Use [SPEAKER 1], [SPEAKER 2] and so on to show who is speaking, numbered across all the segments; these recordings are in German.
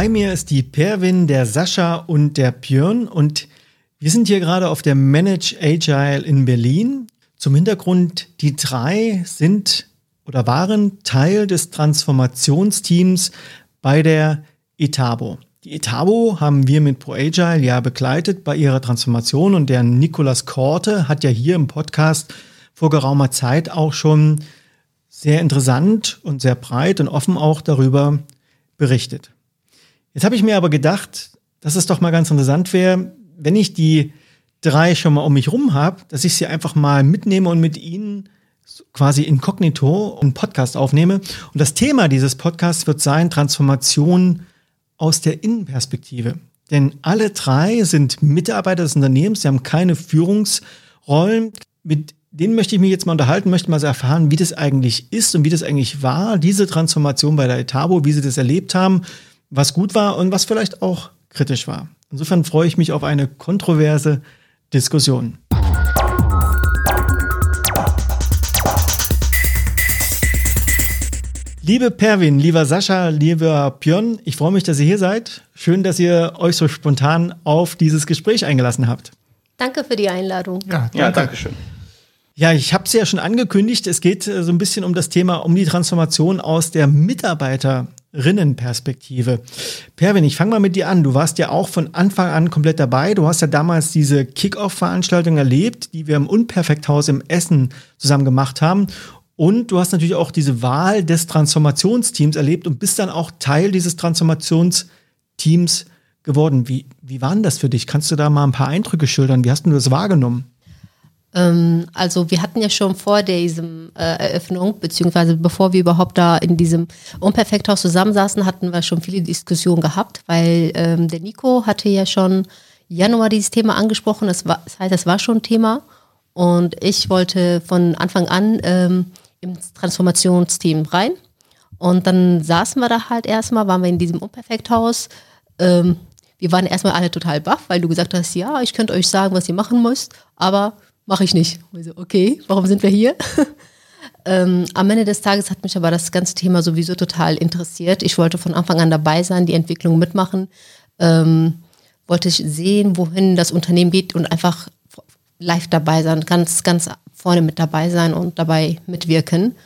[SPEAKER 1] Bei mir ist die Perwin, der Sascha und der Björn und wir sind hier gerade auf der Manage Agile in Berlin. Zum Hintergrund, die drei sind oder waren Teil des Transformationsteams bei der Etabo. Die Etabo haben wir mit ProAgile ja begleitet bei ihrer Transformation und der Nikolas Korte hat ja hier im Podcast vor geraumer Zeit auch schon sehr interessant und sehr breit und offen auch darüber berichtet. Jetzt habe ich mir aber gedacht, dass es doch mal ganz interessant wäre, wenn ich die drei schon mal um mich rum habe, dass ich sie einfach mal mitnehme und mit ihnen quasi inkognito einen Podcast aufnehme. Und das Thema dieses Podcasts wird sein Transformation aus der Innenperspektive. Denn alle drei sind Mitarbeiter des Unternehmens, sie haben keine Führungsrollen. Mit denen möchte ich mich jetzt mal unterhalten, möchte mal erfahren, wie das eigentlich ist und wie das eigentlich war, diese Transformation bei der Etabo, wie sie das erlebt haben, was gut war und was vielleicht auch kritisch war. Insofern freue ich mich auf eine kontroverse Diskussion. Liebe Perwin, lieber Sascha, lieber Björn, ich freue mich, dass ihr hier seid. Schön, dass ihr euch so spontan auf dieses Gespräch eingelassen habt.
[SPEAKER 2] Danke für die Einladung.
[SPEAKER 1] Ja, danke. ja danke schön. Ja, ich habe es ja schon angekündigt. Es geht äh, so ein bisschen um das Thema, um die Transformation aus der Mitarbeiterinnenperspektive. Perwin, ich fange mal mit dir an. Du warst ja auch von Anfang an komplett dabei. Du hast ja damals diese Kick-Off-Veranstaltung erlebt, die wir im Unperfekthaus im Essen zusammen gemacht haben. Und du hast natürlich auch diese Wahl des Transformationsteams erlebt und bist dann auch Teil dieses Transformationsteams geworden. Wie, wie war denn das für dich? Kannst du da mal ein paar Eindrücke schildern? Wie hast du das wahrgenommen?
[SPEAKER 2] Ähm, also wir hatten ja schon vor diesem äh, Eröffnung, beziehungsweise bevor wir überhaupt da in diesem Unperfekthaus zusammensaßen, hatten wir schon viele Diskussionen gehabt, weil ähm, der Nico hatte ja schon Januar dieses Thema angesprochen. Das, war, das heißt, das war schon Thema. Und ich wollte von Anfang an ähm, ins Transformationsteam rein. Und dann saßen wir da halt erstmal, waren wir in diesem Unperfekthaus. Ähm, wir waren erstmal alle total baff, weil du gesagt hast, ja, ich könnte euch sagen, was ihr machen müsst, aber mache ich nicht. Und so, okay, warum sind wir hier? ähm, am Ende des Tages hat mich aber das ganze Thema sowieso total interessiert. Ich wollte von Anfang an dabei sein, die Entwicklung mitmachen, ähm, wollte ich sehen, wohin das Unternehmen geht und einfach live dabei sein, ganz, ganz vorne mit dabei sein und dabei mitwirken.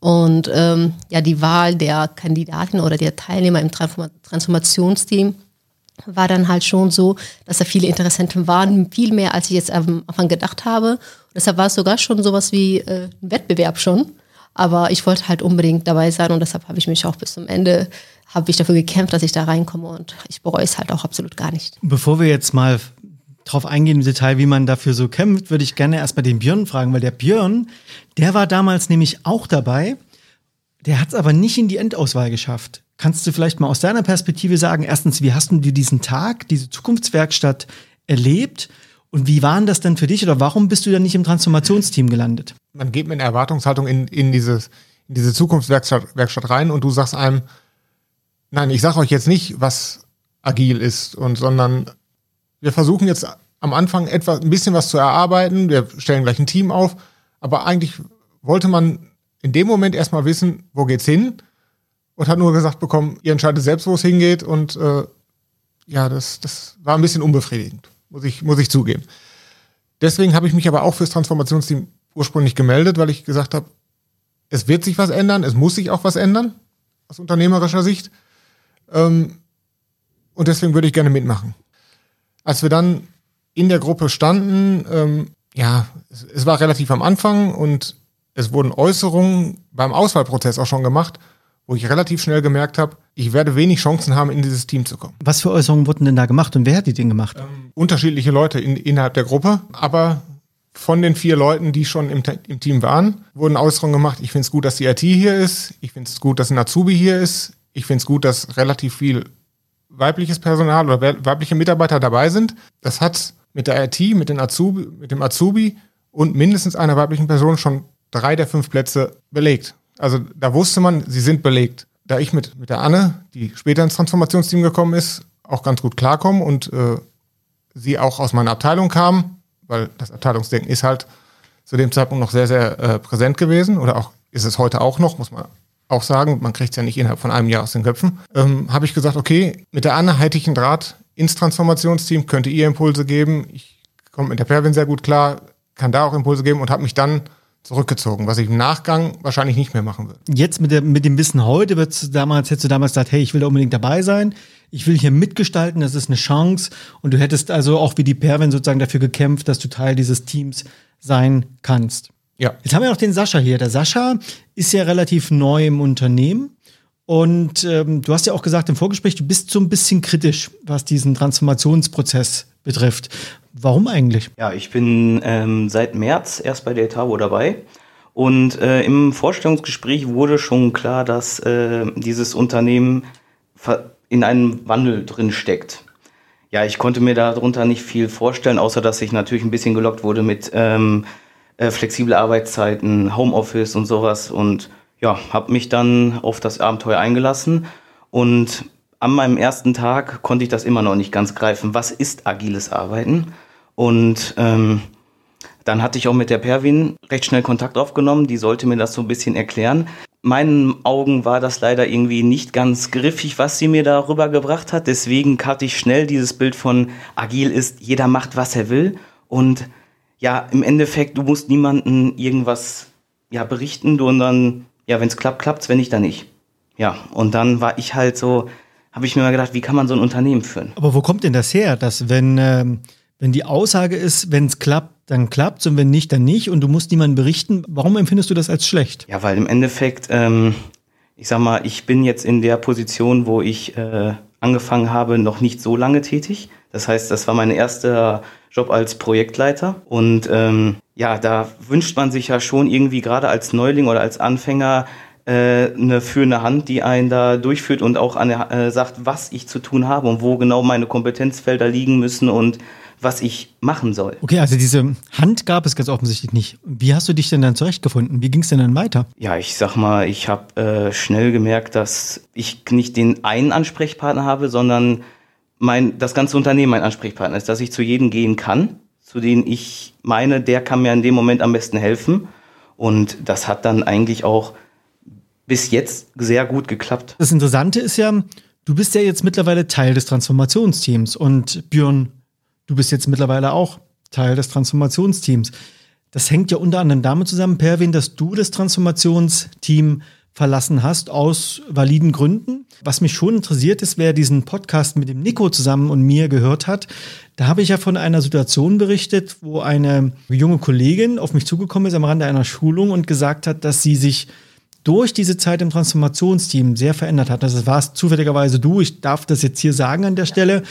[SPEAKER 2] Und ähm, ja, die Wahl der Kandidaten oder der Teilnehmer im Transformationsteam war dann halt schon so, dass da viele Interessenten waren, viel mehr als ich jetzt am Anfang gedacht habe. Und deshalb war es sogar schon sowas wie äh, ein Wettbewerb schon. Aber ich wollte halt unbedingt dabei sein und deshalb habe ich mich auch bis zum Ende habe ich dafür gekämpft, dass ich da reinkomme und ich bereue es halt auch absolut gar nicht.
[SPEAKER 1] Bevor wir jetzt mal drauf eingehen im Detail, wie man dafür so kämpft, würde ich gerne erst mal den Björn fragen, weil der Björn, der war damals nämlich auch dabei. Der hat es aber nicht in die Endauswahl geschafft. Kannst du vielleicht mal aus deiner Perspektive sagen, erstens, wie hast du diesen Tag, diese Zukunftswerkstatt erlebt? Und wie waren das denn für dich oder warum bist du dann nicht im Transformationsteam gelandet?
[SPEAKER 3] Man geht mit einer Erwartungshaltung in, in, dieses, in diese Zukunftswerkstatt Werkstatt rein und du sagst einem, nein, ich sage euch jetzt nicht, was agil ist, und, sondern wir versuchen jetzt am Anfang etwas, ein bisschen was zu erarbeiten. Wir stellen gleich ein Team auf. Aber eigentlich wollte man in dem Moment erstmal wissen, wo geht's hin? Und hat nur gesagt bekommen, ihr entscheidet selbst, wo es hingeht. Und äh, ja, das, das war ein bisschen unbefriedigend, muss ich, muss ich zugeben. Deswegen habe ich mich aber auch fürs Transformationsteam ursprünglich gemeldet, weil ich gesagt habe, es wird sich was ändern, es muss sich auch was ändern, aus unternehmerischer Sicht. Ähm, und deswegen würde ich gerne mitmachen. Als wir dann in der Gruppe standen, ähm, ja, es, es war relativ am Anfang und es wurden Äußerungen beim Auswahlprozess auch schon gemacht, wo ich relativ schnell gemerkt habe, ich werde wenig Chancen haben, in dieses Team zu kommen.
[SPEAKER 1] Was für Äußerungen wurden denn da gemacht und wer hat die denn gemacht?
[SPEAKER 3] Ähm, unterschiedliche Leute in, innerhalb der Gruppe, aber von den vier Leuten, die schon im, im Team waren, wurden Äußerungen gemacht. Ich finde es gut, dass die IT hier ist. Ich finde es gut, dass ein Azubi hier ist. Ich finde es gut, dass relativ viel weibliches Personal oder weibliche Mitarbeiter dabei sind. Das hat mit der IT, mit, den Azubi, mit dem Azubi und mindestens einer weiblichen Person schon drei der fünf Plätze belegt. Also da wusste man, sie sind belegt. Da ich mit, mit der Anne, die später ins Transformationsteam gekommen ist, auch ganz gut klarkomme und äh, sie auch aus meiner Abteilung kam, weil das Abteilungsdenken ist halt zu dem Zeitpunkt noch sehr, sehr äh, präsent gewesen oder auch ist es heute auch noch, muss man auch sagen, man kriegt es ja nicht innerhalb von einem Jahr aus den Köpfen, ähm, habe ich gesagt, okay, mit der einheitlichen Draht ins Transformationsteam könnte ihr Impulse geben. Ich komme mit der Perwin sehr gut klar, kann da auch Impulse geben und habe mich dann zurückgezogen, was ich im Nachgang wahrscheinlich nicht mehr machen würde.
[SPEAKER 1] Jetzt mit, der, mit dem Wissen heute, wird's damals, hättest du damals gesagt, hey, ich will da unbedingt dabei sein, ich will hier mitgestalten, das ist eine Chance und du hättest also auch wie die Perwin sozusagen dafür gekämpft, dass du Teil dieses Teams sein kannst.
[SPEAKER 3] Ja.
[SPEAKER 1] Jetzt haben wir noch den Sascha hier. Der Sascha ist ja relativ neu im Unternehmen. Und ähm, du hast ja auch gesagt im Vorgespräch, du bist so ein bisschen kritisch, was diesen Transformationsprozess betrifft. Warum eigentlich?
[SPEAKER 4] Ja, ich bin ähm, seit März erst bei der Etavo dabei. Und äh, im Vorstellungsgespräch wurde schon klar, dass äh, dieses Unternehmen in einem Wandel drin steckt. Ja, ich konnte mir darunter nicht viel vorstellen, außer dass ich natürlich ein bisschen gelockt wurde mit ähm, äh, flexible Arbeitszeiten, Homeoffice und sowas und ja, habe mich dann auf das Abenteuer eingelassen und an meinem ersten Tag konnte ich das immer noch nicht ganz greifen. Was ist agiles Arbeiten? Und ähm, dann hatte ich auch mit der Perwin recht schnell Kontakt aufgenommen. Die sollte mir das so ein bisschen erklären. Meinen Augen war das leider irgendwie nicht ganz griffig, was sie mir darüber gebracht hat. Deswegen hatte ich schnell dieses Bild von agil ist, jeder macht, was er will. Und ja, im Endeffekt, du musst niemanden irgendwas ja, berichten, sondern ja, wenn es klappt, klappt's, wenn nicht, dann nicht. Ja, und dann war ich halt so, habe ich mir mal gedacht, wie kann man so ein Unternehmen führen?
[SPEAKER 1] Aber wo kommt denn das her, dass wenn, ähm, wenn die Aussage ist, wenn es klappt, dann klappt's und wenn nicht, dann nicht und du musst niemandem berichten, warum empfindest du das als schlecht?
[SPEAKER 4] Ja, weil im Endeffekt, ähm, ich sag mal, ich bin jetzt in der Position, wo ich äh, angefangen habe, noch nicht so lange tätig. Das heißt, das war mein erster Job als Projektleiter. Und ähm, ja, da wünscht man sich ja schon irgendwie gerade als Neuling oder als Anfänger äh, eine führende Hand, die einen da durchführt und auch an der, äh, sagt, was ich zu tun habe und wo genau meine Kompetenzfelder liegen müssen und was ich machen soll.
[SPEAKER 1] Okay, also diese Hand gab es ganz offensichtlich nicht. Wie hast du dich denn dann zurechtgefunden? Wie ging es denn dann weiter?
[SPEAKER 4] Ja, ich sag mal, ich habe äh, schnell gemerkt, dass ich nicht den einen Ansprechpartner habe, sondern mein, das ganze Unternehmen mein Ansprechpartner ist, dass ich zu jedem gehen kann, zu denen ich meine, der kann mir in dem Moment am besten helfen. Und das hat dann eigentlich auch bis jetzt sehr gut geklappt.
[SPEAKER 1] Das Interessante ist ja, du bist ja jetzt mittlerweile Teil des Transformationsteams und Björn, du bist jetzt mittlerweile auch Teil des Transformationsteams. Das hängt ja unter anderem damit zusammen, Perwin, dass du das Transformationsteam verlassen hast aus validen Gründen. Was mich schon interessiert ist, wer diesen Podcast mit dem Nico zusammen und mir gehört hat. Da habe ich ja von einer Situation berichtet, wo eine junge Kollegin auf mich zugekommen ist am Rande einer Schulung und gesagt hat, dass sie sich durch diese Zeit im Transformationsteam sehr verändert hat. Das war es zufälligerweise du. Ich darf das jetzt hier sagen an der Stelle.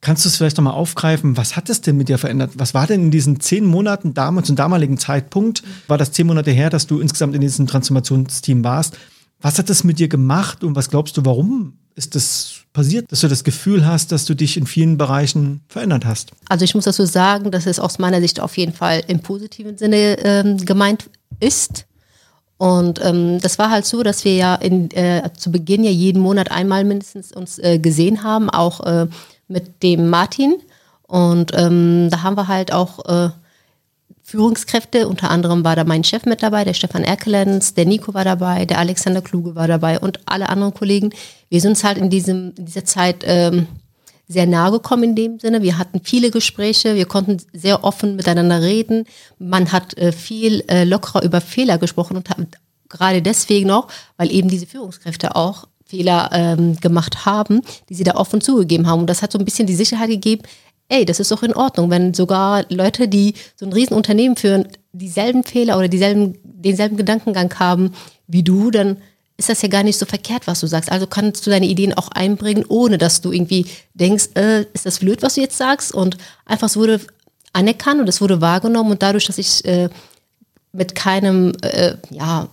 [SPEAKER 1] Kannst du es vielleicht nochmal aufgreifen? Was hat es denn mit dir verändert? Was war denn in diesen zehn Monaten damals, zum damaligen Zeitpunkt, war das zehn Monate her, dass du insgesamt in diesem Transformationsteam warst? Was hat das mit dir gemacht und was glaubst du, warum ist das passiert, dass du das Gefühl hast, dass du dich in vielen Bereichen verändert hast?
[SPEAKER 2] Also ich muss dazu sagen, dass es aus meiner Sicht auf jeden Fall im positiven Sinne ähm, gemeint ist. Und ähm, das war halt so, dass wir ja in, äh, zu Beginn ja jeden Monat einmal mindestens uns äh, gesehen haben, auch äh, mit dem Martin. Und ähm, da haben wir halt auch äh, Führungskräfte, unter anderem war da mein Chef mit dabei, der Stefan Erkelenz, der Nico war dabei, der Alexander Kluge war dabei und alle anderen Kollegen. Wir sind uns halt in, diesem, in dieser Zeit ähm, sehr nahe gekommen in dem Sinne. Wir hatten viele Gespräche, wir konnten sehr offen miteinander reden. Man hat äh, viel äh, lockerer über Fehler gesprochen und hat, gerade deswegen auch, weil eben diese Führungskräfte auch Fehler ähm, gemacht haben, die sie da offen zugegeben haben. Und das hat so ein bisschen die Sicherheit gegeben, ey, das ist doch in Ordnung, wenn sogar Leute, die so ein Riesenunternehmen führen, dieselben Fehler oder dieselben, denselben Gedankengang haben wie du, dann ist das ja gar nicht so verkehrt, was du sagst. Also kannst du deine Ideen auch einbringen, ohne dass du irgendwie denkst, äh, ist das blöd, was du jetzt sagst? Und einfach es wurde anerkannt und es wurde wahrgenommen und dadurch, dass ich äh, mit keinem, äh, ja,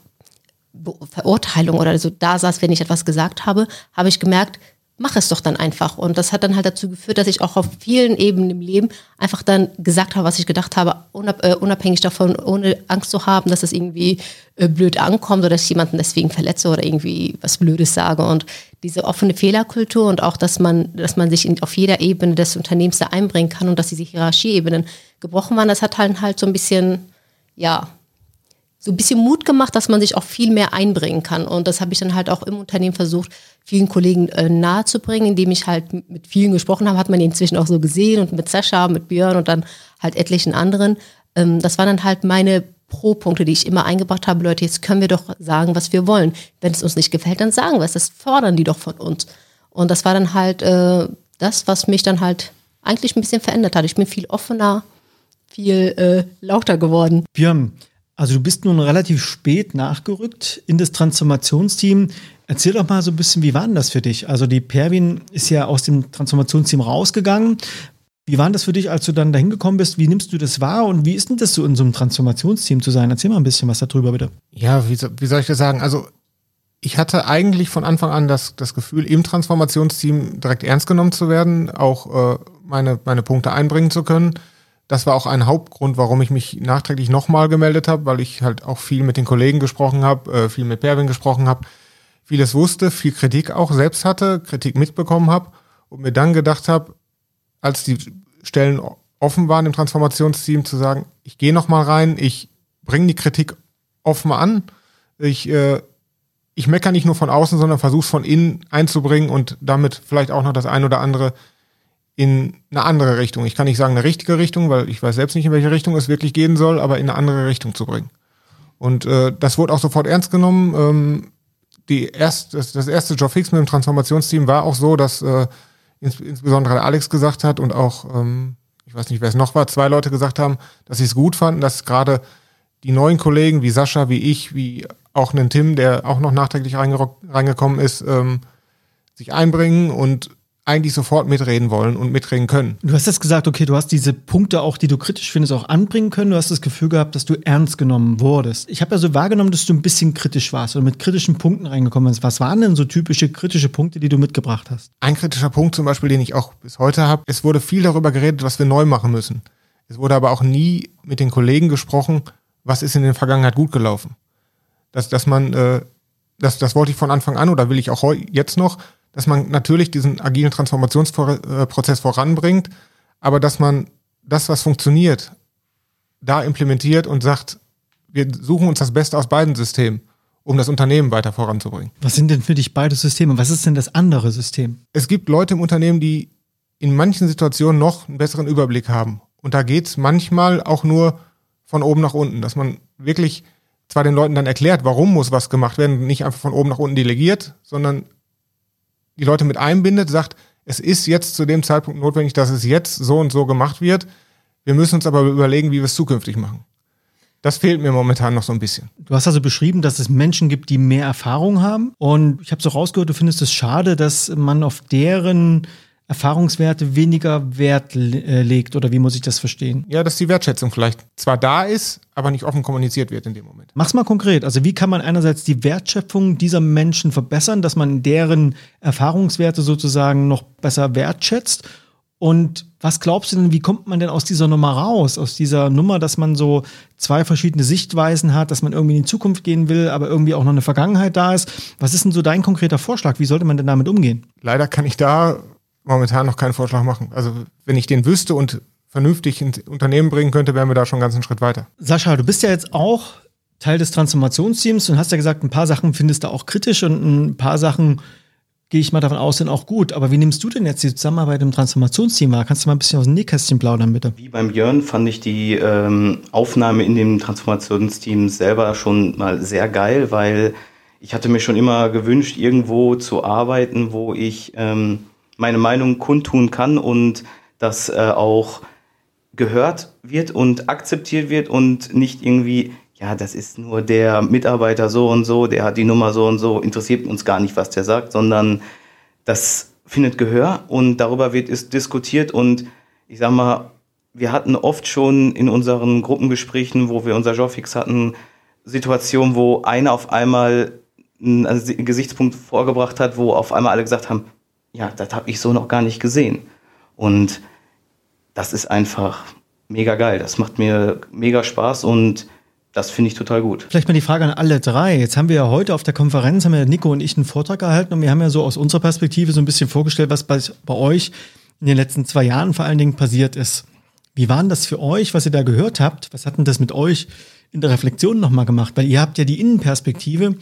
[SPEAKER 2] Verurteilung oder so da saß, wenn ich etwas gesagt habe, habe ich gemerkt, mach es doch dann einfach. Und das hat dann halt dazu geführt, dass ich auch auf vielen Ebenen im Leben einfach dann gesagt habe, was ich gedacht habe, äh, unabhängig davon, ohne Angst zu haben, dass es irgendwie äh, blöd ankommt oder dass ich jemanden deswegen verletze oder irgendwie was Blödes sage. Und diese offene Fehlerkultur und auch, dass man, dass man sich auf jeder Ebene des Unternehmens da einbringen kann und dass diese Hierarchieebenen gebrochen waren, das hat halt halt so ein bisschen, ja, so ein bisschen Mut gemacht, dass man sich auch viel mehr einbringen kann. Und das habe ich dann halt auch im Unternehmen versucht, vielen Kollegen äh, nahezubringen, indem ich halt mit vielen gesprochen habe, hat man inzwischen auch so gesehen und mit Sascha, mit Björn und dann halt etlichen anderen. Ähm, das waren dann halt meine Pro-Punkte, die ich immer eingebracht habe. Leute, jetzt können wir doch sagen, was wir wollen. Wenn es uns nicht gefällt, dann sagen wir es. Das fordern die doch von uns. Und das war dann halt äh, das, was mich dann halt eigentlich ein bisschen verändert hat. Ich bin viel offener, viel äh, lauter geworden.
[SPEAKER 1] Björn, also du bist nun relativ spät nachgerückt in das Transformationsteam. Erzähl doch mal so ein bisschen, wie war denn das für dich? Also die Perwin ist ja aus dem Transformationsteam rausgegangen. Wie war denn das für dich, als du dann dahin gekommen bist? Wie nimmst du das wahr und wie ist denn das so in so einem Transformationsteam zu sein? Erzähl mal ein bisschen was darüber, bitte.
[SPEAKER 3] Ja, wie, wie soll ich das sagen? Also ich hatte eigentlich von Anfang an das, das Gefühl, im Transformationsteam direkt ernst genommen zu werden, auch äh, meine, meine Punkte einbringen zu können das war auch ein Hauptgrund, warum ich mich nachträglich nochmal gemeldet habe, weil ich halt auch viel mit den Kollegen gesprochen habe, äh, viel mit Perwin gesprochen habe, vieles wusste, viel Kritik auch selbst hatte, Kritik mitbekommen habe und mir dann gedacht habe, als die Stellen offen waren im Transformationsteam, zu sagen, ich gehe nochmal rein, ich bringe die Kritik offen an, ich, äh, ich meckere nicht nur von außen, sondern versuche es von innen einzubringen und damit vielleicht auch noch das ein oder andere in eine andere Richtung. Ich kann nicht sagen eine richtige Richtung, weil ich weiß selbst nicht, in welche Richtung es wirklich gehen soll, aber in eine andere Richtung zu bringen. Und äh, das wurde auch sofort ernst genommen. Ähm, die erst, das, das erste Job Fix mit dem Transformationsteam war auch so, dass äh, ins, insbesondere Alex gesagt hat und auch, ähm, ich weiß nicht, wer es noch war, zwei Leute gesagt haben, dass sie es gut fanden, dass gerade die neuen Kollegen wie Sascha, wie ich, wie auch einen Tim, der auch noch nachträglich reingekommen ist, ähm, sich einbringen und eigentlich sofort mitreden wollen und mitreden können.
[SPEAKER 1] Du hast jetzt gesagt, okay, du hast diese Punkte auch, die du kritisch findest, auch anbringen können. Du hast das Gefühl gehabt, dass du ernst genommen wurdest. Ich habe ja so wahrgenommen, dass du ein bisschen kritisch warst oder mit kritischen Punkten reingekommen bist. Was waren denn so typische kritische Punkte, die du mitgebracht hast?
[SPEAKER 3] Ein kritischer Punkt zum Beispiel, den ich auch bis heute habe, es wurde viel darüber geredet, was wir neu machen müssen. Es wurde aber auch nie mit den Kollegen gesprochen, was ist in der Vergangenheit gut gelaufen. Dass, dass man, äh, das, das wollte ich von Anfang an oder will ich auch jetzt noch, dass man natürlich diesen agilen Transformationsprozess voranbringt, aber dass man das, was funktioniert, da implementiert und sagt, wir suchen uns das Beste aus beiden Systemen, um das Unternehmen weiter voranzubringen.
[SPEAKER 1] Was sind denn für dich beide Systeme? Was ist denn das andere System?
[SPEAKER 3] Es gibt Leute im Unternehmen, die in manchen Situationen noch einen besseren Überblick haben. Und da geht es manchmal auch nur von oben nach unten, dass man wirklich zwar den Leuten dann erklärt, warum muss was gemacht werden, nicht einfach von oben nach unten delegiert, sondern die Leute mit einbindet, sagt, es ist jetzt zu dem Zeitpunkt notwendig, dass es jetzt so und so gemacht wird. Wir müssen uns aber überlegen, wie wir es zukünftig machen. Das fehlt mir momentan noch so ein bisschen.
[SPEAKER 1] Du hast also beschrieben, dass es Menschen gibt, die mehr Erfahrung haben. Und ich habe so rausgehört, du findest es schade, dass man auf deren Erfahrungswerte weniger Wert äh, legt oder wie muss ich das verstehen?
[SPEAKER 3] Ja, dass die Wertschätzung vielleicht zwar da ist, aber nicht offen kommuniziert wird in dem Moment.
[SPEAKER 1] Mach's mal konkret. Also wie kann man einerseits die Wertschöpfung dieser Menschen verbessern, dass man deren Erfahrungswerte sozusagen noch besser wertschätzt? Und was glaubst du denn, wie kommt man denn aus dieser Nummer raus? Aus dieser Nummer, dass man so zwei verschiedene Sichtweisen hat, dass man irgendwie in die Zukunft gehen will, aber irgendwie auch noch eine Vergangenheit da ist. Was ist denn so dein konkreter Vorschlag? Wie sollte man denn damit umgehen?
[SPEAKER 3] Leider kann ich da momentan noch keinen Vorschlag machen. Also wenn ich den wüsste und vernünftig ins Unternehmen bringen könnte, wären wir da schon einen ganzen Schritt weiter.
[SPEAKER 1] Sascha, du bist ja jetzt auch Teil des Transformationsteams und hast ja gesagt, ein paar Sachen findest du auch kritisch und ein paar Sachen gehe ich mal davon aus, sind auch gut. Aber wie nimmst du denn jetzt die Zusammenarbeit im Transformationsteam wahr? Kannst du mal ein bisschen aus dem Nähkästchen plaudern, bitte?
[SPEAKER 4] Wie beim Björn fand ich die ähm, Aufnahme in dem Transformationsteam selber schon mal sehr geil, weil ich hatte mir schon immer gewünscht, irgendwo zu arbeiten, wo ich ähm, meine Meinung kundtun kann und das äh, auch gehört wird und akzeptiert wird und nicht irgendwie, ja, das ist nur der Mitarbeiter so und so, der hat die Nummer so und so, interessiert uns gar nicht, was der sagt, sondern das findet Gehör und darüber wird es diskutiert und ich sag mal, wir hatten oft schon in unseren Gruppengesprächen, wo wir unser Jobfix hatten, Situationen, wo einer auf einmal einen Gesichtspunkt vorgebracht hat, wo auf einmal alle gesagt haben, ja, das habe ich so noch gar nicht gesehen. Und das ist einfach mega geil. Das macht mir mega Spaß und das finde ich total gut.
[SPEAKER 1] Vielleicht mal die Frage an alle drei. Jetzt haben wir ja heute auf der Konferenz, haben ja Nico und ich einen Vortrag gehalten und wir haben ja so aus unserer Perspektive so ein bisschen vorgestellt, was bei, bei euch in den letzten zwei Jahren vor allen Dingen passiert ist. Wie war denn das für euch, was ihr da gehört habt? Was hat denn das mit euch in der Reflexion nochmal gemacht? Weil ihr habt ja die Innenperspektive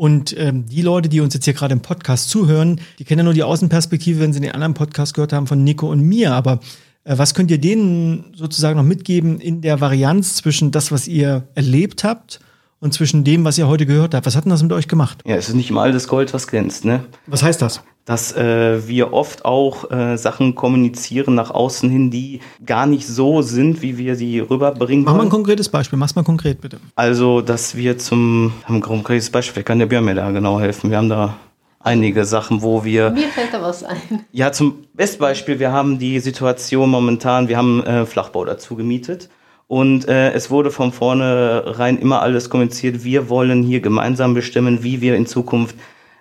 [SPEAKER 1] und ähm, die Leute, die uns jetzt hier gerade im Podcast zuhören, die kennen ja nur die Außenperspektive, wenn sie den anderen Podcast gehört haben von Nico und mir. Aber äh, was könnt ihr denen sozusagen noch mitgeben in der Varianz zwischen das, was ihr erlebt habt und zwischen dem, was ihr heute gehört habt? Was hat denn das mit euch gemacht?
[SPEAKER 4] Ja, es ist nicht immer alles Gold, was glänzt, ne?
[SPEAKER 1] Was heißt das?
[SPEAKER 4] Dass äh, wir oft auch äh, Sachen kommunizieren nach außen hin, die gar nicht so sind, wie wir sie rüberbringen.
[SPEAKER 1] Mach mal ein konkretes Beispiel, mach's mal konkret bitte.
[SPEAKER 4] Also, dass wir zum, haben ein konkretes Beispiel, vielleicht kann der Björn mir da genau helfen. Wir haben da einige Sachen, wo wir.
[SPEAKER 2] Mir fällt da was ein.
[SPEAKER 4] Ja, zum Bestbeispiel, wir haben die Situation momentan, wir haben äh, Flachbau dazu gemietet. Und äh, es wurde von vornherein immer alles kommuniziert, wir wollen hier gemeinsam bestimmen, wie wir in Zukunft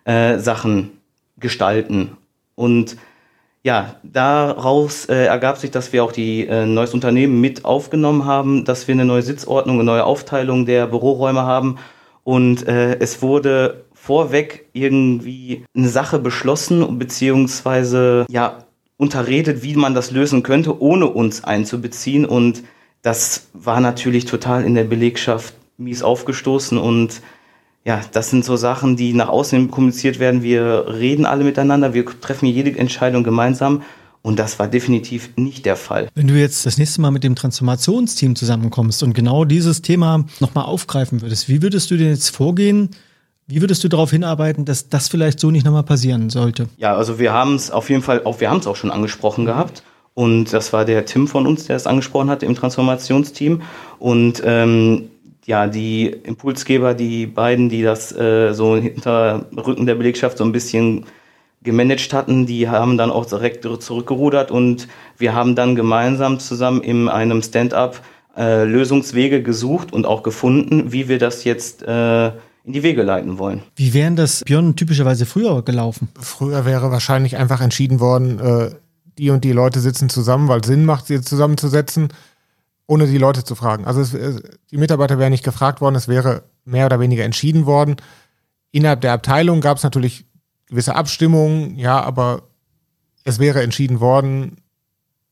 [SPEAKER 4] äh, Sachen gestalten. Und ja, daraus äh, ergab sich, dass wir auch die äh, neues Unternehmen mit aufgenommen haben, dass wir eine neue Sitzordnung, eine neue Aufteilung der Büroräume haben. Und äh, es wurde vorweg irgendwie eine Sache beschlossen, beziehungsweise ja, unterredet, wie man das lösen könnte, ohne uns einzubeziehen. Und das war natürlich total in der Belegschaft mies aufgestoßen und ja, das sind so Sachen, die nach außen kommuniziert werden. Wir reden alle miteinander, wir treffen jede Entscheidung gemeinsam. Und das war definitiv nicht der Fall.
[SPEAKER 1] Wenn du jetzt das nächste Mal mit dem Transformationsteam zusammenkommst und genau dieses Thema nochmal aufgreifen würdest, wie würdest du denn jetzt vorgehen? Wie würdest du darauf hinarbeiten, dass das vielleicht so nicht nochmal passieren sollte?
[SPEAKER 4] Ja, also wir haben es auf jeden Fall, auch wir haben es auch schon angesprochen gehabt. Und das war der Tim von uns, der es angesprochen hat im Transformationsteam. Und ähm, ja, die Impulsgeber, die beiden, die das äh, so hinter Rücken der Belegschaft so ein bisschen gemanagt hatten, die haben dann auch direkt zurückgerudert und wir haben dann gemeinsam zusammen in einem Stand-up äh, Lösungswege gesucht und auch gefunden, wie wir das jetzt äh, in die Wege leiten wollen.
[SPEAKER 1] Wie wären das Björn typischerweise früher gelaufen?
[SPEAKER 3] Früher wäre wahrscheinlich einfach entschieden worden, äh, die und die Leute sitzen zusammen, weil es Sinn macht, sie zusammenzusetzen ohne die Leute zu fragen. Also es, die Mitarbeiter wären nicht gefragt worden, es wäre mehr oder weniger entschieden worden. Innerhalb der Abteilung gab es natürlich gewisse Abstimmungen, ja, aber es wäre entschieden worden.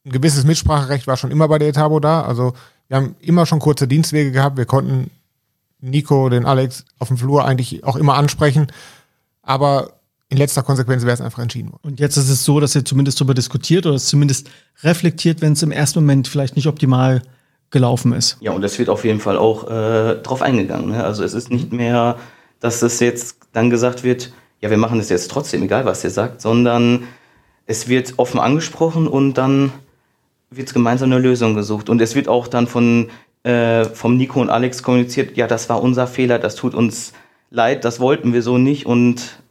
[SPEAKER 3] Ein gewisses Mitspracherecht war schon immer bei der Etabo da. Also wir haben immer schon kurze Dienstwege gehabt. Wir konnten Nico, den Alex auf dem Flur eigentlich auch immer ansprechen. Aber in letzter Konsequenz wäre es einfach entschieden worden.
[SPEAKER 1] Und jetzt ist es so, dass ihr zumindest darüber diskutiert oder es zumindest reflektiert, wenn es im ersten Moment vielleicht nicht optimal gelaufen ist.
[SPEAKER 4] Ja, und es wird auf jeden Fall auch äh, drauf eingegangen. Ne? Also es ist nicht mehr, dass es jetzt dann gesagt wird, ja, wir machen das jetzt trotzdem, egal was ihr sagt, sondern es wird offen angesprochen und dann wird gemeinsam eine Lösung gesucht. Und es wird auch dann von äh, vom Nico und Alex kommuniziert, ja, das war unser Fehler, das tut uns leid, das wollten wir so nicht und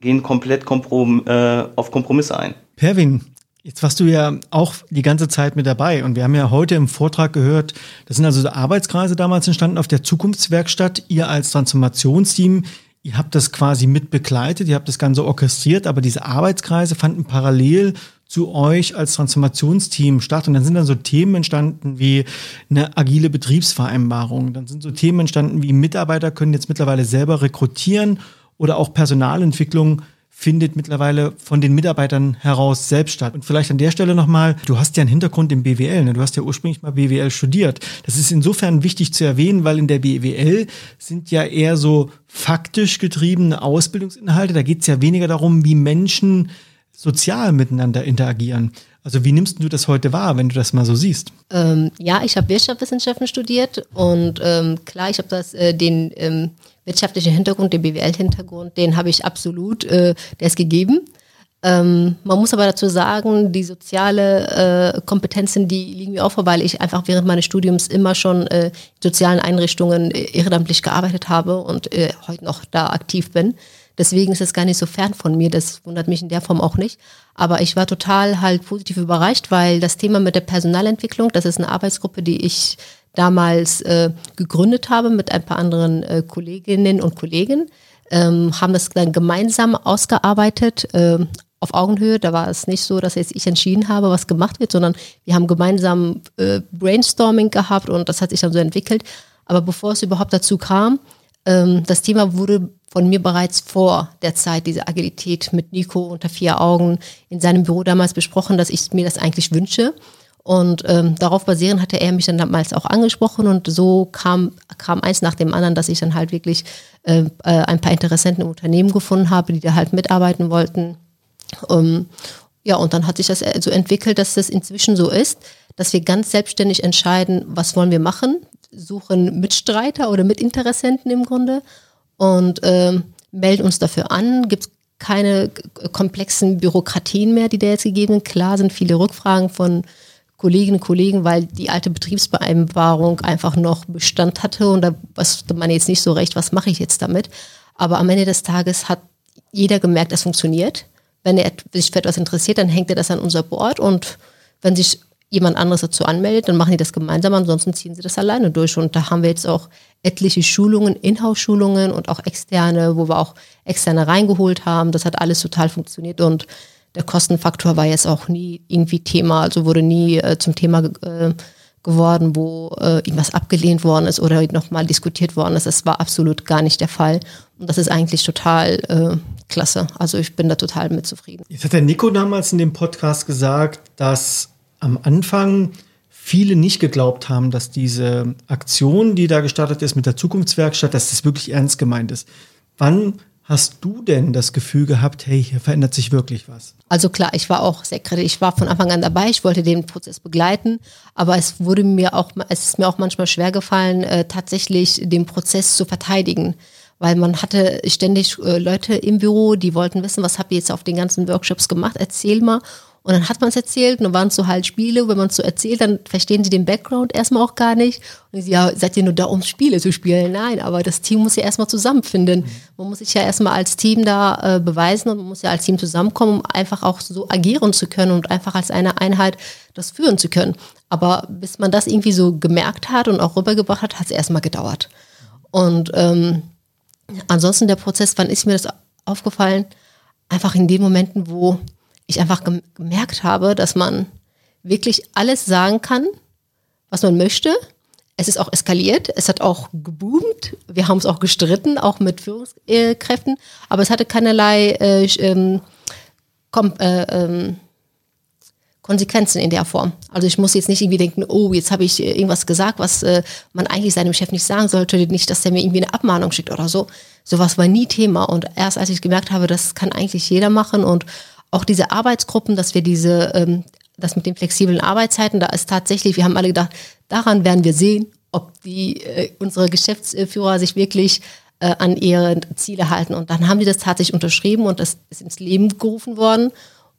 [SPEAKER 4] gehen komplett komprom äh, auf Kompromisse ein.
[SPEAKER 1] Perwin, Jetzt warst du ja auch die ganze Zeit mit dabei und wir haben ja heute im Vortrag gehört, das sind also Arbeitskreise damals entstanden auf der Zukunftswerkstatt. Ihr als Transformationsteam, ihr habt das quasi mit begleitet, ihr habt das Ganze orchestriert, aber diese Arbeitskreise fanden parallel zu euch als Transformationsteam statt. Und dann sind dann so Themen entstanden wie eine agile Betriebsvereinbarung. Dann sind so Themen entstanden wie Mitarbeiter können jetzt mittlerweile selber rekrutieren oder auch Personalentwicklung findet mittlerweile von den Mitarbeitern heraus selbst statt. Und vielleicht an der Stelle nochmal, du hast ja einen Hintergrund im BWL, ne? du hast ja ursprünglich mal BWL studiert. Das ist insofern wichtig zu erwähnen, weil in der BWL sind ja eher so faktisch getriebene Ausbildungsinhalte. Da geht es ja weniger darum, wie Menschen sozial miteinander interagieren. Also wie nimmst du das heute wahr, wenn du das mal so siehst?
[SPEAKER 2] Ähm, ja, ich habe Wirtschaftswissenschaften studiert und ähm, klar, ich habe das äh, den ähm, wirtschaftlichen Hintergrund, den BWL-Hintergrund, den habe ich absolut, äh, der ist gegeben. Ähm, man muss aber dazu sagen, die soziale äh, Kompetenzen, die liegen mir auch vor, weil ich einfach während meines Studiums immer schon äh, in sozialen Einrichtungen äh, ehrenamtlich gearbeitet habe und äh, heute noch da aktiv bin. Deswegen ist es gar nicht so fern von mir. Das wundert mich in der Form auch nicht. Aber ich war total halt positiv überrascht, weil das Thema mit der Personalentwicklung, das ist eine Arbeitsgruppe, die ich damals äh, gegründet habe mit ein paar anderen äh, Kolleginnen und Kollegen, ähm, haben das dann gemeinsam ausgearbeitet. Äh, auf Augenhöhe, da war es nicht so, dass jetzt ich entschieden habe, was gemacht wird, sondern wir haben gemeinsam äh, Brainstorming gehabt und das hat sich dann so entwickelt. Aber bevor es überhaupt dazu kam, ähm, das Thema wurde von mir bereits vor der Zeit, diese Agilität mit Nico unter vier Augen in seinem Büro damals besprochen, dass ich mir das eigentlich wünsche. Und ähm, darauf basierend hatte er mich dann damals auch angesprochen und so kam, kam eins nach dem anderen, dass ich dann halt wirklich äh, äh ein paar Interessenten im Unternehmen gefunden habe, die da halt mitarbeiten wollten. Ähm, ja, und dann hat sich das so entwickelt, dass das inzwischen so ist, dass wir ganz selbstständig entscheiden, was wollen wir machen, suchen Mitstreiter oder Mitinteressenten im Grunde und ähm, melden uns dafür an. Gibt keine komplexen Bürokratien mehr, die da jetzt gegeben sind. Klar sind viele Rückfragen von Kolleginnen und Kollegen, weil die alte Betriebsvereinbarung einfach noch Bestand hatte und da wusste man jetzt nicht so recht, was mache ich jetzt damit. Aber am Ende des Tages hat jeder gemerkt, es funktioniert. Wenn er sich für etwas interessiert, dann hängt er das an unser Board und wenn sich jemand anderes dazu anmeldet, dann machen die das gemeinsam, ansonsten ziehen sie das alleine durch. Und da haben wir jetzt auch etliche Schulungen, Inhouse-Schulungen und auch externe, wo wir auch externe reingeholt haben. Das hat alles total funktioniert und der Kostenfaktor war jetzt auch nie irgendwie Thema, also wurde nie äh, zum Thema äh, geworden, wo äh, irgendwas abgelehnt worden ist oder nochmal diskutiert worden ist. Das war absolut gar nicht der Fall. Und das ist eigentlich total äh, klasse. Also ich bin da total mit zufrieden.
[SPEAKER 1] Jetzt hat der Nico damals in dem Podcast gesagt, dass am Anfang viele nicht geglaubt haben, dass diese Aktion, die da gestartet ist mit der Zukunftswerkstatt, dass das wirklich ernst gemeint ist. Wann hast du denn das Gefühl gehabt, hey, hier verändert sich wirklich was?
[SPEAKER 2] Also klar, ich war auch sehr kritisch. Ich war von Anfang an dabei. Ich wollte den Prozess begleiten, aber es wurde mir auch, es ist mir auch manchmal schwer gefallen, äh, tatsächlich den Prozess zu verteidigen. Weil man hatte ständig äh, Leute im Büro, die wollten wissen, was habt ihr jetzt auf den ganzen Workshops gemacht? Erzähl mal. Und dann hat man es erzählt und dann waren es so halt Spiele. Wenn man es so erzählt, dann verstehen sie den Background erstmal auch gar nicht. Und sie, ja, seid ihr nur da, um Spiele zu spielen? Nein, aber das Team muss ja erstmal zusammenfinden. Mhm. Man muss sich ja erstmal als Team da äh, beweisen und man muss ja als Team zusammenkommen, um einfach auch so agieren zu können und einfach als eine Einheit das führen zu können. Aber bis man das irgendwie so gemerkt hat und auch rübergebracht hat, hat es erstmal gedauert. Und ähm, ansonsten der Prozess, wann ist mir das aufgefallen? Einfach in den Momenten, wo ich einfach gemerkt habe, dass man wirklich alles sagen kann, was man möchte. Es ist auch eskaliert, es hat auch geboomt, wir haben es auch gestritten, auch mit Führungskräften, aber es hatte keinerlei äh, ähm, kom äh, ähm, Konsequenzen in der Form. Also ich muss jetzt nicht irgendwie denken, oh, jetzt habe ich irgendwas gesagt, was äh, man eigentlich seinem Chef nicht sagen sollte, nicht, dass der mir irgendwie eine Abmahnung schickt oder so. Sowas war nie Thema. Und erst als ich gemerkt habe, das kann eigentlich jeder machen und auch diese Arbeitsgruppen, dass wir diese, ähm, das mit den flexiblen Arbeitszeiten, da ist tatsächlich, wir haben alle gedacht, daran werden wir sehen, ob die, äh, unsere Geschäftsführer sich wirklich äh, an ihre Ziele halten. Und dann haben die das tatsächlich unterschrieben und das ist ins Leben gerufen worden.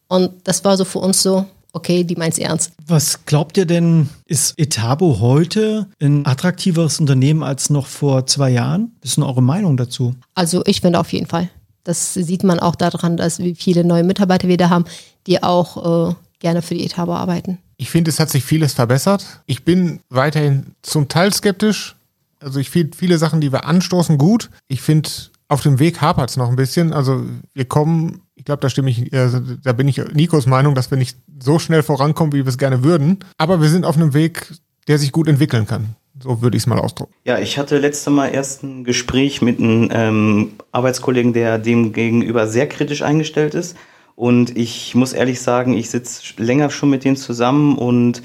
[SPEAKER 2] Und das war so für uns so, okay, die meint's ernst.
[SPEAKER 1] Was glaubt ihr denn, ist Etabo heute ein attraktiveres Unternehmen als noch vor zwei Jahren? Was ist denn eure Meinung dazu?
[SPEAKER 2] Also ich finde auf jeden Fall. Das sieht man auch daran, dass wie viele neue Mitarbeiter wir da haben, die auch äh, gerne für die Etabo arbeiten.
[SPEAKER 3] Ich finde, es hat sich vieles verbessert. Ich bin weiterhin zum Teil skeptisch. Also ich finde viele Sachen, die wir anstoßen, gut. Ich finde, auf dem Weg hapert es noch ein bisschen. Also wir kommen, ich glaube, da stimme ich, äh, da bin ich Nikos Meinung, dass wir nicht so schnell vorankommen, wie wir es gerne würden. Aber wir sind auf einem Weg, der sich gut entwickeln kann. So würde ich es mal ausdrücken.
[SPEAKER 4] Ja, ich hatte letzte Mal erst ein Gespräch mit einem ähm, Arbeitskollegen, der dem gegenüber sehr kritisch eingestellt ist. Und ich muss ehrlich sagen, ich sitze länger schon mit dem zusammen und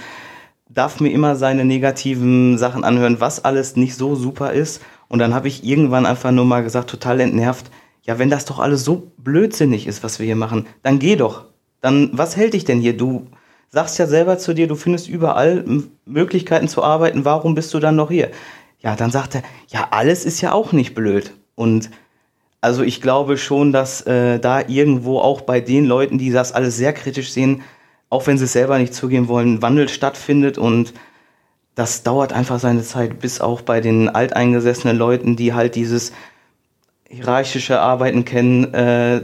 [SPEAKER 4] darf mir immer seine negativen Sachen anhören, was alles nicht so super ist. Und dann habe ich irgendwann einfach nur mal gesagt, total entnervt, ja, wenn das doch alles so blödsinnig ist, was wir hier machen, dann geh doch. Dann, was hält dich denn hier? Du sagst ja selber zu dir, du findest überall Möglichkeiten zu arbeiten, warum bist du dann noch hier? Ja, dann sagt er, ja, alles ist ja auch nicht blöd. Und also ich glaube schon, dass äh, da irgendwo auch bei den Leuten, die das alles sehr kritisch sehen, auch wenn sie es selber nicht zugeben wollen, Wandel stattfindet und das dauert einfach seine Zeit, bis auch bei den alteingesessenen Leuten, die halt dieses hierarchische Arbeiten kennen, äh,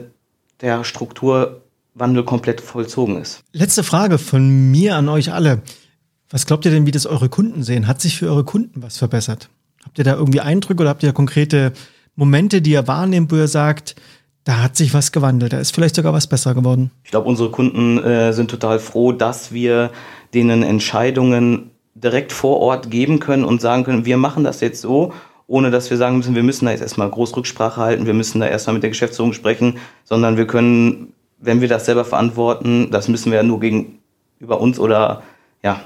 [SPEAKER 4] der Struktur Wandel komplett vollzogen ist.
[SPEAKER 1] Letzte Frage von mir an euch alle. Was glaubt ihr denn, wie das eure Kunden sehen? Hat sich für eure Kunden was verbessert? Habt ihr da irgendwie Eindrücke oder habt ihr konkrete Momente, die ihr wahrnehmt, wo ihr sagt, da hat sich was gewandelt, da ist vielleicht sogar was besser geworden?
[SPEAKER 4] Ich glaube, unsere Kunden äh, sind total froh, dass wir denen Entscheidungen direkt vor Ort geben können und sagen können, wir machen das jetzt so, ohne dass wir sagen müssen, wir müssen da jetzt erstmal groß Rücksprache halten, wir müssen da erstmal mit der Geschäftsführung sprechen, sondern wir können wenn wir das selber verantworten, das müssen wir ja nur gegenüber uns oder ja,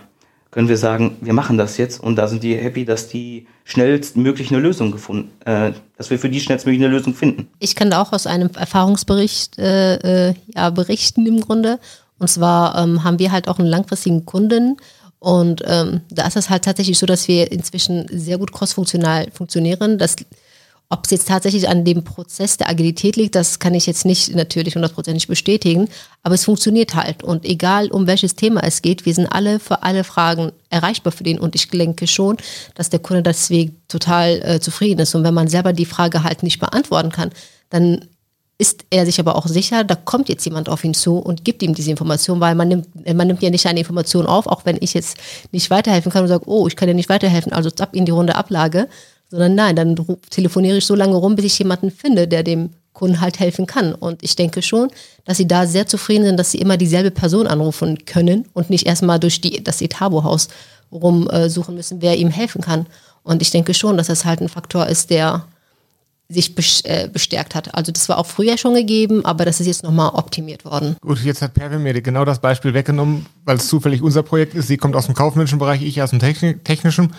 [SPEAKER 4] können wir sagen, wir machen das jetzt und da sind die happy, dass die schnellstmöglich eine Lösung gefunden, äh, dass wir für die schnellstmöglich eine Lösung finden.
[SPEAKER 2] Ich kann da auch aus einem Erfahrungsbericht äh, äh, ja, berichten im Grunde. Und zwar ähm, haben wir halt auch einen langfristigen Kunden und ähm, da ist es halt tatsächlich so, dass wir inzwischen sehr gut crossfunktional funktionieren. Das ob es jetzt tatsächlich an dem Prozess der Agilität liegt, das kann ich jetzt nicht natürlich hundertprozentig bestätigen, aber es funktioniert halt. Und egal um welches Thema es geht, wir sind alle für alle Fragen erreichbar für den. Und ich denke schon, dass der Kunde deswegen total äh, zufrieden ist. Und wenn man selber die Frage halt nicht beantworten kann, dann ist er sich aber auch sicher, da kommt jetzt jemand auf ihn zu und gibt ihm diese Information, weil man nimmt, man nimmt ja nicht eine Information auf, auch wenn ich jetzt nicht weiterhelfen kann und sage, oh, ich kann ja nicht weiterhelfen, also ab in die Runde Ablage, sondern nein, dann telefoniere ich so lange rum, bis ich jemanden finde, der dem Kunden halt helfen kann. Und ich denke schon, dass sie da sehr zufrieden sind, dass sie immer dieselbe Person anrufen können und nicht erstmal durch die, das Etabo-Haus rumsuchen müssen, wer ihm helfen kann. Und ich denke schon, dass das halt ein Faktor ist, der sich äh, bestärkt hat. Also das war auch früher schon gegeben, aber das ist jetzt nochmal optimiert worden.
[SPEAKER 3] Gut, jetzt hat Pervin mir genau das Beispiel weggenommen, weil es zufällig unser Projekt ist. Sie kommt aus dem kaufmännischen Bereich, ich aus dem technischen.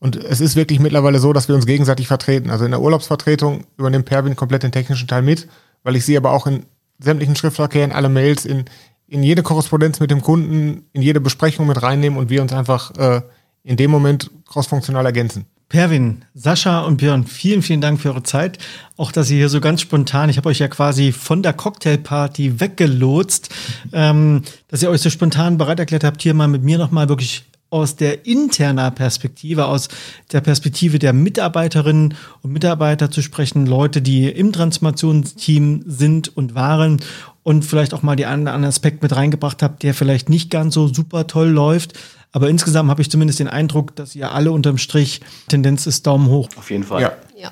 [SPEAKER 3] Und es ist wirklich mittlerweile so, dass wir uns gegenseitig vertreten. Also in der Urlaubsvertretung übernimmt Pervin komplett den technischen Teil mit, weil ich sie aber auch in sämtlichen Schriftverkehr, in alle Mails, in, in jede Korrespondenz mit dem Kunden, in jede Besprechung mit reinnehmen und wir uns einfach äh, in dem Moment crossfunktional ergänzen.
[SPEAKER 1] Pervin, Sascha und Björn, vielen, vielen Dank für eure Zeit. Auch, dass ihr hier so ganz spontan, ich habe euch ja quasi von der Cocktailparty weggelotst, ähm, dass ihr euch so spontan bereit erklärt habt, hier mal mit mir nochmal wirklich aus der interner Perspektive, aus der Perspektive der Mitarbeiterinnen und Mitarbeiter zu sprechen, Leute, die im Transformationsteam sind und waren und vielleicht auch mal die einen oder anderen Aspekt mit reingebracht habt, der vielleicht nicht ganz so super toll läuft. Aber insgesamt habe ich zumindest den Eindruck, dass ihr alle unterm Strich Tendenz ist Daumen hoch.
[SPEAKER 4] Auf jeden Fall.
[SPEAKER 2] Ja. ja.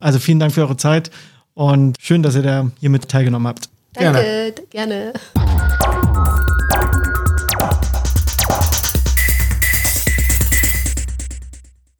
[SPEAKER 1] Also vielen Dank für eure Zeit und schön, dass ihr da hier mit teilgenommen habt.
[SPEAKER 2] Danke, gerne. gerne.